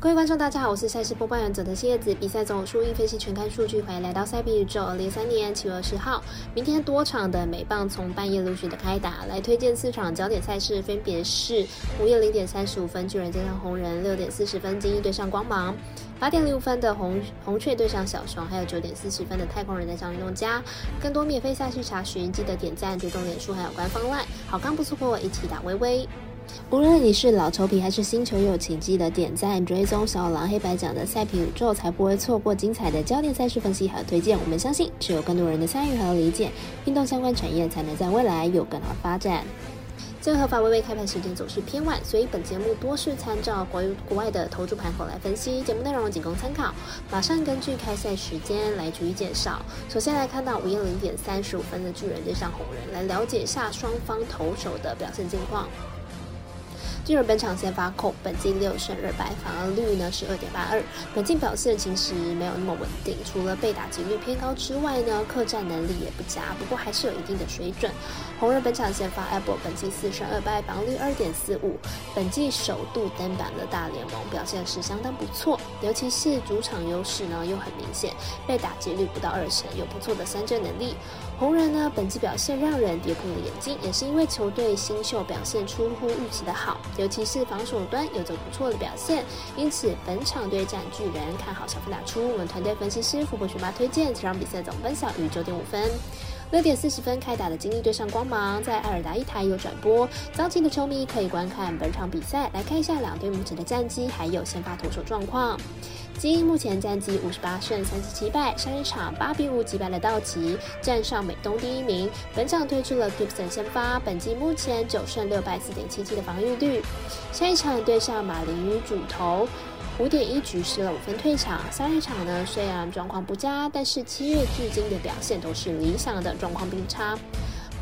各位观众，大家好，我是赛事播报员佐藤叶子。比赛总数一分析全看数据，欢迎来到赛比宇宙。二零三年七月二十号，明天多场的美棒从半夜陆续的开打，来推荐四场焦点赛事，分别是午夜零点三十五分巨人对上红人，六点四十分精英对上光芒，八点零五分的红红雀对上小熊，还有九点四十分的太空人对上运动家。更多免费赛事查询，记得点赞、追踪脸书还有官方 LINE，好看不错过，一起打微微。无论你是老球皮还是新球友，请记得点赞、追踪小狼黑白奖的赛评宇宙，才不会错过精彩的焦点赛事分析和推荐。我们相信，只有更多人的参与和理解，运动相关产业才能在未来有更好发展。最合法微微开盘时间总是偏晚，所以本节目多是参照国国外的投注盘口来分析，节目内容仅供参考。马上根据开赛时间来逐一介绍。首先来看到午夜零点三十五分的巨人对上红人，来了解一下双方投手的表现近况。巨人本场先发控，本季六胜二败，防御率呢是二点八二。本季表现其实没有那么稳定，除了被打击率偏高之外呢，客战能力也不佳。不过还是有一定的水准。红人本场先发 Apple，本季四胜二败，防率二点四五。本季首度登板的大联盟，表现是相当不错，尤其是主场优势呢又很明显，被打击率不到二成，有不错的三振能力。红人呢本季表现让人跌破了眼镜，也是因为球队新秀表现出乎预期的好。尤其是防守端有着不错的表现，因此本场对战巨人看好小分打出。我们团队分析师富婆学霸推荐这场比赛总分小于九点五分。六点四十分开打的精英对上光芒，在艾尔达一台有转播，早期的球迷可以观看本场比赛。来看一下两队目前的战绩，还有先发投手状况。精英目前战绩五十八胜三十七败，上一场八比五击败了道奇，站上美东第一名。本场推出了 Gibson 先发，本季目前九胜六败四点七七的防御率。下一场对上马林鱼主投，五点一局失了五分退场。上一场呢虽然状况不佳，但是七月至今的表现都是理想的，状况并差。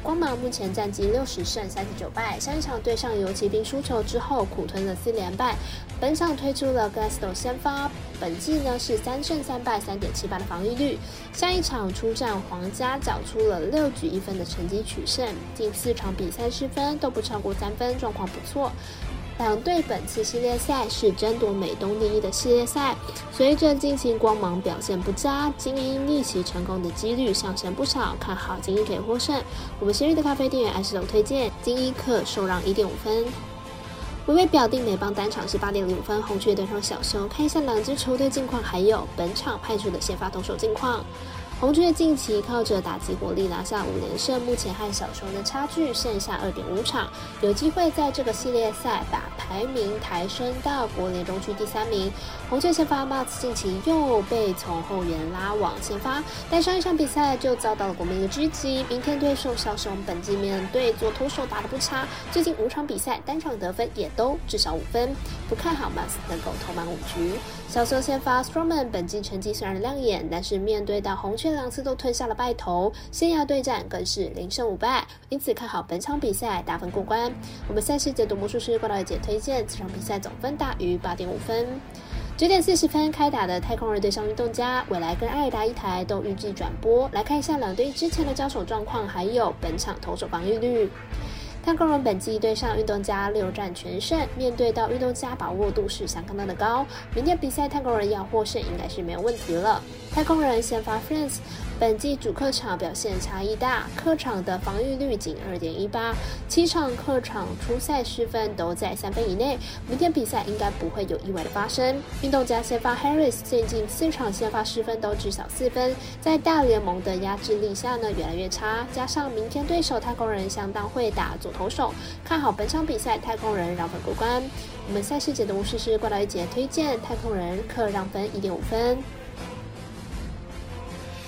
光芒目前战绩六十胜三十九败，上一场对上游骑兵输球之后苦吞了四连败。本场推出了 Glasto 先发，本季呢是三胜三败三点七八的防御率。下一场出战皇家，缴出了六局一分的成绩取胜，近四场比赛失分都不超过三分，状况不错。两队本次系列赛是争夺美东第一的系列赛。随着近期光芒表现不佳，精英逆袭成功的几率上升不少，看好精英可以获胜。我们昔日的咖啡店员艾斯总推荐精英客受让一点五分。微微表定美邦单场是八点零五分，红雀对上小熊。看一下两支球队近况，还有本场派出的先发投手近况。红雀近期靠着打击火力拿下五连胜，目前和小熊的差距剩下二点五场，有机会在这个系列赛把排名抬升到国联中区第三名。红雀先发 m a x 近期又被从后援拉往先发，但上一场比赛就遭到了国民的狙击。明天对手小熊，本季面对左投手打得不差，最近五场比赛单场得分也都至少五分，不看好 m a x 能够投满五局。小熊先发 Strowman 本季成绩虽然亮眼，但是面对到红雀。两次都吞下了败头，先要对战更是零胜五败，因此看好本场比赛打分过关。我们赛事解读魔术师郭导姐推荐，这场比赛总分大于八点五分。九点四十分开打的太空人对上运动家，未来跟艾达一台都预计转播。来看一下两队之前的交手状况，还有本场投手防御率。太空人本季对上运动家六战全胜，面对到运动家把握度是相当的高。明天比赛太空人要获胜应该是没有问题了。太空人先发 Friends，本季主客场表现差异大，客场的防御率仅二点一八，七场客场初赛失分都在三分以内。明天比赛应该不会有意外的发生。运动家先发 Harris，最近四场先发失分都至少四分，在大联盟的压制力下呢越来越差。加上明天对手太空人相当会打左投手，看好本场比赛太空人让分过关。我们赛事解读师是怪盗一节推荐太空人客让分一点五分。